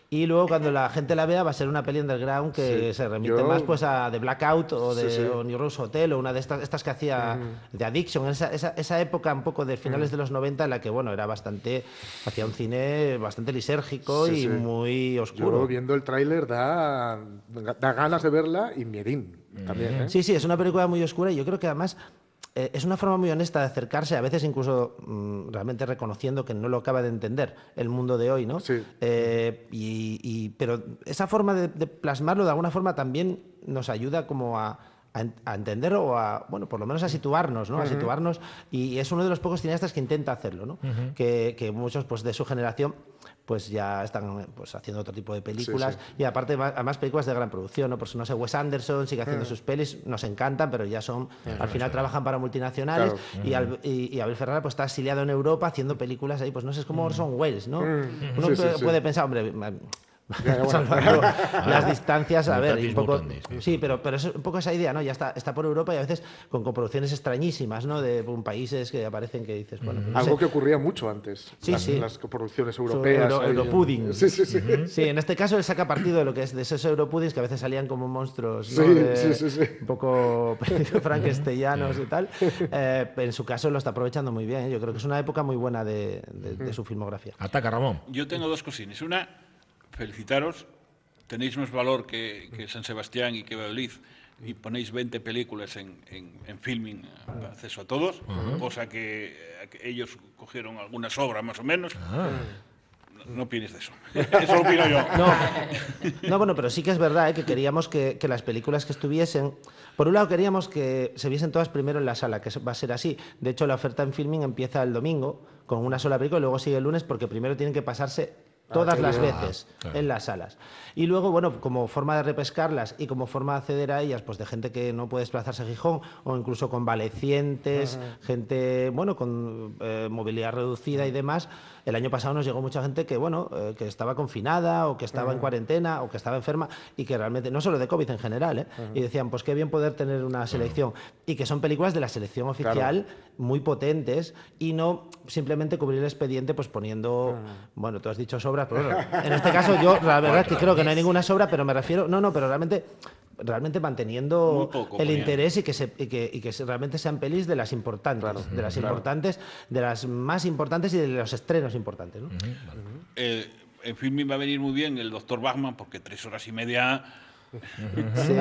Y luego cuando la gente la vea va a ser una peli underground que Sí. se remite Yo- más pues a The Blackout o de Sí, sí. o New Rose Hotel o una de estas, estas que hacía de Addiction, esa, esa, esa época un poco de finales de los 90 en la que bueno era bastante, hacía un cine bastante lisérgico y muy Yo oscuro. viendo el tráiler da, da ganas de verla y miedín también. ¿eh? Sí, sí, es una película muy oscura y yo creo que además eh, es una forma muy honesta de acercarse, a veces incluso mm, realmente reconociendo que no lo acaba de entender el mundo de hoy, ¿no? Sí. Eh, y, y- pero esa forma de, de plasmarlo de alguna forma también nos ayuda como a, a en- a entender o a, bueno, por lo menos a situarnos, ¿no? A situarnos y es uno de los pocos cineastas que intenta hacerlo, ¿no? que, que muchos pues de su generación pues ya están pues haciendo otro tipo de películas sí. y aparte además películas de gran producción, ¿no? Pues no sé, Wes Anderson sigue haciendo sus pelis, nos encantan, pero ya son, al final trabajan para multinacionales Claro. y, Al- y, y Abel Ferrara pues está exiliado en Europa haciendo películas ahí, pues no sé, es como Orson Welles, ¿no? Uno Sí, puede, pensar, hombre, bueno. salvando las distancias, a ver, un poco, sí. pero, pero es un poco esa idea, ¿no? Ya está, está por Europa y a veces con coproducciones extrañísimas, ¿no? De un países que aparecen que dices, bueno, pues no Algo sé. que ocurría mucho antes. Sí, las, sí. las coproducciones europeas. Euro- ahí. Europudding. Sí, sí, sí. Sí, en este caso él saca partido de lo que es de esos Europuddings que a veces salían como monstruos ¿no? Sí, De- sí, sí, sí. un poco frankensteyanos y tal. Eh, en su caso lo está aprovechando muy bien. ¿eh? Yo creo que es una época muy buena de, de- de su filmografía. Ataca, Ramón. Yo tengo dos cosines. Una, felicitaros. Tenéis más valor que, que San Sebastián y que Valladolid y ponéis 20 películas en, en, en filming para acceso a todos, cosa que, eh, que ellos cogieron alguna sobra más o menos. No, no opines de eso. Eso lo opino yo. No, no, bueno, pero sí que es verdad ¿eh? que queríamos que, que las películas que estuviesen. Por un lado, queríamos que se viesen todas primero en la sala, que va a ser así. De hecho, la oferta en filming empieza el domingo con una sola película y luego sigue el lunes porque primero tienen que pasarse todas qué las bien. veces claro. en las salas. Y luego, bueno, como forma de repescarlas y como forma de acceder a ellas, pues de gente que no puede desplazarse a Gijón o incluso convalecientes, gente, bueno, con eh, movilidad reducida y demás. El año pasado nos llegó mucha gente que, bueno, eh, que estaba confinada o que estaba en cuarentena o que estaba enferma y que realmente, no solo de COVID en general, ¿eh? y decían, pues qué bien poder tener una selección. Y que son películas de la selección oficial muy potentes y no simplemente cubrir el expediente pues poniendo, bueno, tú has dicho sobras, pero bueno, en este caso yo la verdad es que creo que no hay ninguna sobra, pero me refiero, no, no, pero realmente realmente manteniendo poco, el interés y que, se, y que, y que se- realmente sean pelis de las importantes, de las importantes, de las más importantes y de los estrenos importantes. ¿no? Eh, en filming va a venir muy bien el doctor Bachman porque tres horas y media Sí.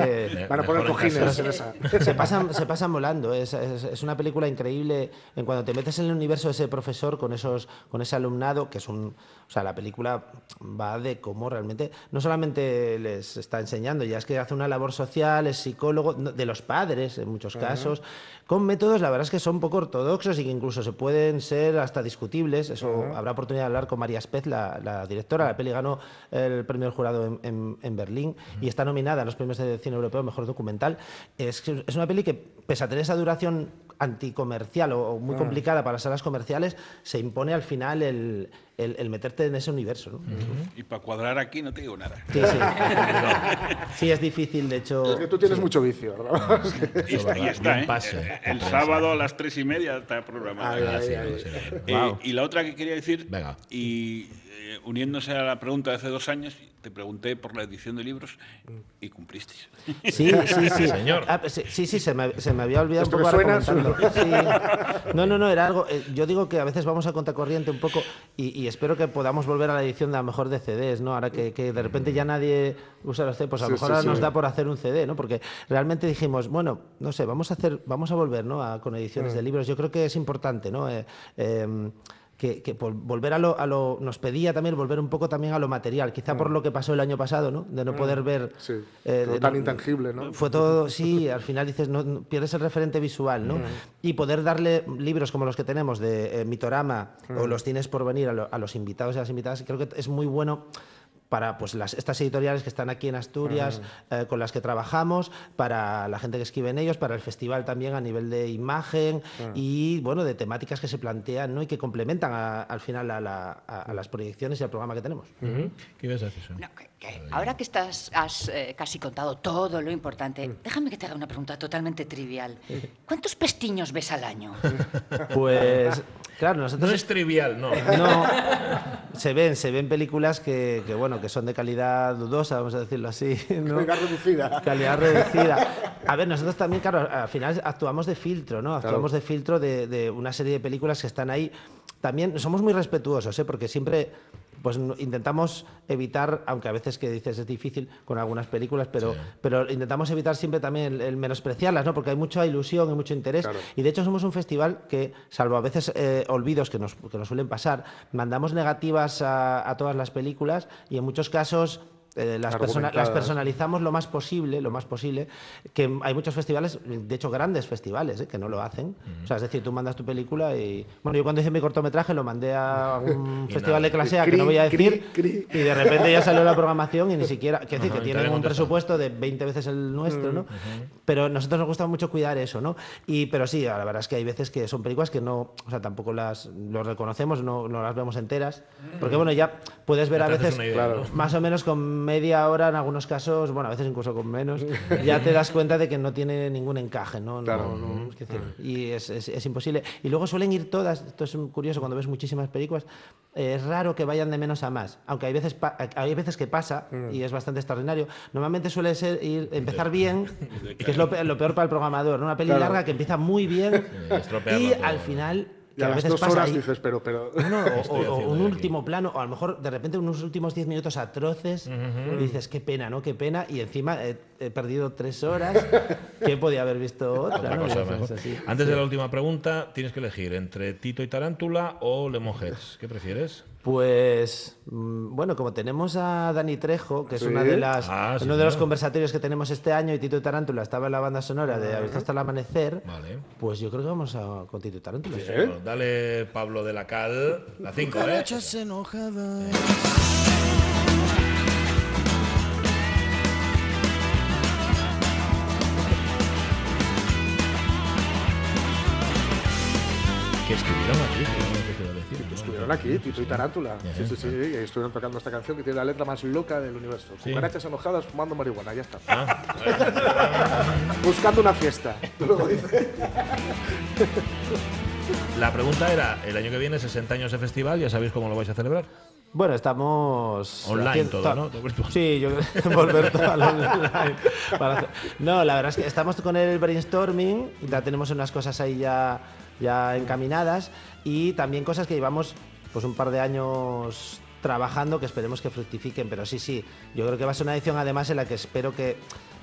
Van a poner cojines en esa. se pasan, se pasan volando. Es, es- es una película increíble en cuando te metes en el universo de ese profesor con esos, con ese alumnado, que es un, o sea, la película va de cómo realmente no solamente les está enseñando, ya es que hace una labor social, es psicólogo de los padres en muchos casos, con métodos la verdad es que son poco ortodoxos y que incluso se pueden ser hasta discutibles. Eso habrá oportunidad de hablar con María Spez, la, la directora. La peli ganó el premio del jurado en, en- en Berlín y está nominada a los premios de cine europeo mejor documental. Es, es una peli que, pese a tener esa duración anticomercial o, o muy complicada para las salas comerciales, se impone al final el, el- el meterte en ese universo. ¿no? y para cuadrar aquí no te digo nada. Sí, sí. Sí, es difícil, de hecho. Es que tú tienes mucho vicio, ¿verdad? Y está, y está, ¿eh? El prensa. sábado a las tres y media está programado. Ah, sí, sí, sí. Eh. Y la otra que quería decir, Venga. y eh, uniéndose a la pregunta de hace dos años, te pregunté por la edición de libros y cumpliste. Sí, sí, sí. Señor. Ah, pues sí, sí, sí, se me, se me había olvidado un poco suena. Sí. No, no, no, era algo. eh, Yo digo que a veces vamos a contracorriente un poco y, y espero que podamos volver a la edición de a lo mejor de CDs, ¿no? Ahora que, que de repente ya nadie usa los CDs, pues a lo Sí, mejor sí, ahora sí. nos da por hacer un CD, ¿no? Porque realmente dijimos, bueno, no sé, vamos a hacer, vamos a volver, ¿no? A- con ediciones Mm. de libros. Yo creo que es importante, ¿no? Eh, em, que, que por volver a lo, a lo- nos pedía también volver un poco también a lo material, quizá por lo que pasó el año pasado, ¿no? De no poder ver Mm. Sí, eh, todo de- tan no- intangible, ¿no? Fue todo, sí, al final dices, no, pierdes el referente visual, ¿no? Y poder darle libros como los que tenemos de eh, Mitorama o los tienes por venir a, lo- a los invitados y a las invitadas, creo que es muy bueno para pues, las, estas editoriales que están aquí en Asturias, eh, con las que trabajamos, para la gente que escribe en ellos, para el festival también a nivel de imagen y bueno, de temáticas que se plantean ¿no? y que complementan a- al final a, la- a- a las proyecciones y al programa que tenemos. ¿Qué ibas a decir? No, que- ahora que estás, has eh, casi contado todo lo importante, déjame que te haga una pregunta totalmente trivial. ¿Cuántos pestiños ves al año? Pues claro, nosotros No es trivial, no. No, se ven, se ven películas que, que, bueno, que son de calidad dudosa, vamos a decirlo así. ¿no? Calidad reducida. Calidad reducida. A ver, nosotros también, claro, al final actuamos de filtro, ¿no? Actuamos de filtro de, de una serie de películas que están ahí. También somos muy respetuosos, ¿eh? Porque siempre pues intentamos evitar, aunque a veces que dices es difícil con algunas películas, pero, pero intentamos evitar siempre también el, el menospreciarlas, ¿no? Porque hay mucha ilusión y mucho interés. Claro. Y de hecho somos un festival que, salvo a veces eh, olvidos que nos, que nos suelen pasar, mandamos negativas a, a todas las películas y en muchos casos eh, las, persona- las personalizamos lo más posible, lo más posible, que hay muchos festivales, de hecho grandes festivales, eh, que no lo hacen. O sea, es decir, tú mandas tu película y... Bueno, yo cuando hice mi cortometraje lo mandé a un festival de clase A, que Cri, no voy a cri, decir, cri. y de repente ya salió la programación y ni siquiera... Quiero decir, Ajá, que y te tienen un presupuesto de 20 veces el nuestro, ¿no? Pero a nosotros nos gusta mucho cuidar eso, ¿no? Y, pero sí, la verdad es que hay veces que son películas que no, o sea, tampoco las lo reconocemos, no, no las vemos enteras. Porque bueno, ya puedes ver a veces idea, más o menos con media hora en algunos casos, bueno, a veces incluso con menos, ya te das cuenta de que no tiene ningún encaje, ¿no? No- Claro. no, es decir, y es, es- es imposible. Y luego suelen ir todas, esto es curioso cuando ves muchísimas películas, eh, es raro que vayan de menos a más, aunque hay veces, hay veces que pasa y es bastante extraordinario. Normalmente suele ser ir, empezar bien, que es lo, pe- lo peor para el programador, ¿no? una peli Claro. larga que empieza muy bien y al final... Y a a las veces dos pasa horas ahí- dices, pero, pero... no, o- un aquí? último plano, o a lo mejor de repente unos últimos 10 minutos atroces, y dices, qué pena, ¿no? Qué pena, y encima eh, he perdido tres horas, que podía haber visto otra, Otra ¿no? cosa Y dices, mejor. así. Antes de la última pregunta, tienes que elegir entre Tito y Tarántula o Lemonheads. ¿Qué prefieres? Pues mm, bueno, como tenemos a Dani Trejo, que es una de las Ah, sí, uno de los conversatorios que tenemos este año y Tito Tarántula estaba en la banda sonora de Abierto hasta el amanecer, Vale. pues yo creo que vamos a con Tito y Tarántula. Bueno, dale, Pablo de la Cal, la 5, ¿eh? Que estuvieron aquí, aquí, Tito y Tarántula. Sí, sí, sí, y estuvieron tocando esta canción que tiene la letra más loca del universo. Sí. Cucarachas enojadas fumando marihuana, ya está. Ah, Buscando una fiesta. La pregunta era, el año que viene, 60 años de festival, ¿ya sabéis cómo lo vais a celebrar? Bueno, estamos Online haciendo- todo, ¿no? Sí, yo creo que volver todo al online. para hacer- No, la verdad es que estamos con el brainstorming, ya tenemos unas cosas ahí ya, ya encaminadas y también cosas que llevamos pues un par de años trabajando que esperemos que fructifiquen, pero sí, sí, yo creo que va a ser una edición además en la que espero que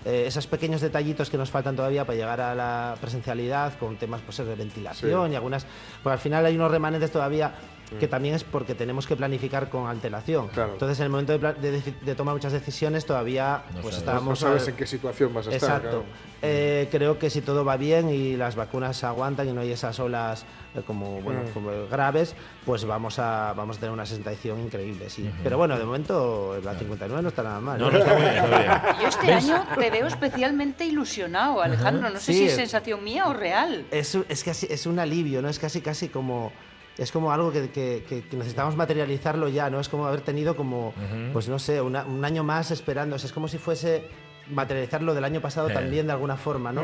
eh, esos pequeños detallitos que nos faltan todavía para llegar a la presencialidad con temas pues, de ventilación y algunas, pues al final hay unos remanentes todavía que también es porque tenemos que planificar con antelación. Claro. Entonces, en el momento de, tomar muchas decisiones, todavía No pues sabes. estábamos. No sabes al- en qué situación vas a estar. Exacto. claro. Eh, creo que si todo va bien y las vacunas se aguantan y no hay esas olas eh, como, bueno, Mm. como graves, pues vamos a, vamos a tener una sensación increíble, sí. Pero bueno, de momento la 59 no está nada mal. No, no, está muy bien, está bien. Yo este año te veo especialmente ilusionado, Alejandro. No sé Sí, si es es- sensación mía o real. Es, es casi es un alivio, ¿no? Es casi casi como es como algo que, que- que- que necesitamos materializarlo ya, ¿no? Es como haber tenido como, pues no sé, una- un año más esperando. O sea, es como si fuese materializarlo del año pasado Eh. también de alguna forma, ¿no?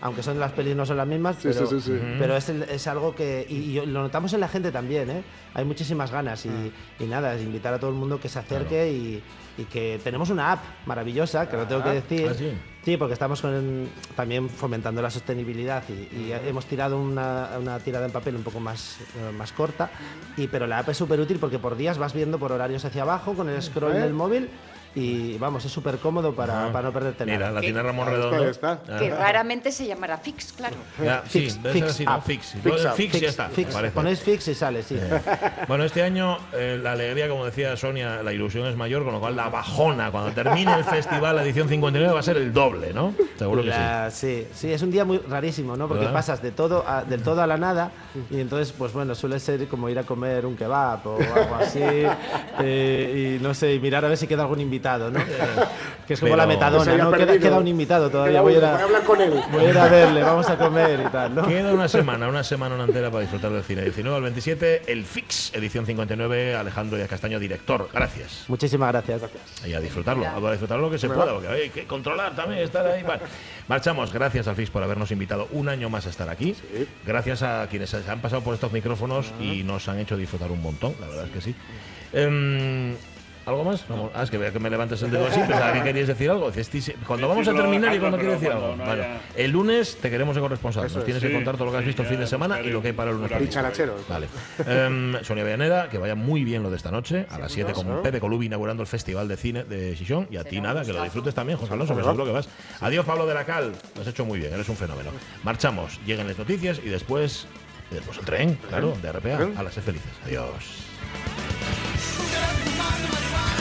Aunque son las pelis no son las mismas, Sí, pero, sí, sí, sí. pero es, el- es algo que... Y, y lo notamos en la gente también, ¿eh? Hay muchísimas ganas y, y nada, es invitar a todo el mundo que se acerque y, y que tenemos una app maravillosa, que lo tengo que decir. ¿Ah, sí? Sí, porque estamos con- también fomentando la sostenibilidad y, y hemos tirado una, una tirada en papel un poco más, eh, más corta, y, pero la app es súper útil porque por días vas viendo por horarios hacia abajo con el scroll del móvil y vamos, es súper cómodo para, Ah. para no perderte Mira, nada. la tiene Ramón Redondo. está. Ah. Que raramente se llamará Fix, claro. Ya, sí, Fix, fix así, ¿no? up. Fix. Fix Fix, fix, ya está. Fix, ponéis fix y sale, sí. Bueno, este año eh, la alegría, como decía Sonia, la ilusión es mayor, con lo cual la bajona, cuando termine el festival, la edición 59, va a ser el doble, ¿no? Seguro que sí. Sí. sí, es un día muy rarísimo, ¿no? Porque ¿Verdad? pasas de todo a, del todo a la nada y entonces, pues bueno, suele ser como ir a comer un kebab o algo así eh, y no sé, y mirar a ver si queda algún invitado, ¿no? que es como Pero- la metadona, ¿no? Queda, un invitado todavía, voy a, ir uno, voy a a, hablar con él. voy a ir a verle, vamos a comer y tal, ¿no? Queda una semana, una semana entera para disfrutar del cine. 19 al 27, el Fix, edición 59, Alejandro Díaz Castaño, director. Gracias. Muchísimas gracias. Y a disfrutarlo, a disfrutar lo que se pueda, porque hay que controlar también, estar ahí. Vale. Marchamos, gracias al FIX por habernos invitado un año más a estar aquí. Gracias a quienes se han pasado por estos micrófonos y nos han hecho disfrutar un montón, la verdad es que sí. Em, ¿Algo más? Vamos. Ah, es que vea que me levantes el dedo así, pensaba que querías decir algo. Dices, "Ti- Cuando vamos a terminar y cuando quieres decir algo. no Bueno, el lunes te queremos de corresponsal. Nos es. tienes que contar todo lo que has visto el fin de semana y lo que hay para el lunes. Vale. Em, Sonia Villaneda, que vaya muy bien lo de esta noche, a las 7 con Pepe Colubi inaugurando el Festival de Cine de Chichón. Y a ti nada, que lo disfrutes también, José Alonso, que seguro que vas. Adiós, Pablo de la Cal. Lo has hecho muy bien, eres un fenómeno. Marchamos, lleguen las noticias y después, y después el tren, claro, de RPA. A las felices. Adiós. Who does the money, money, money?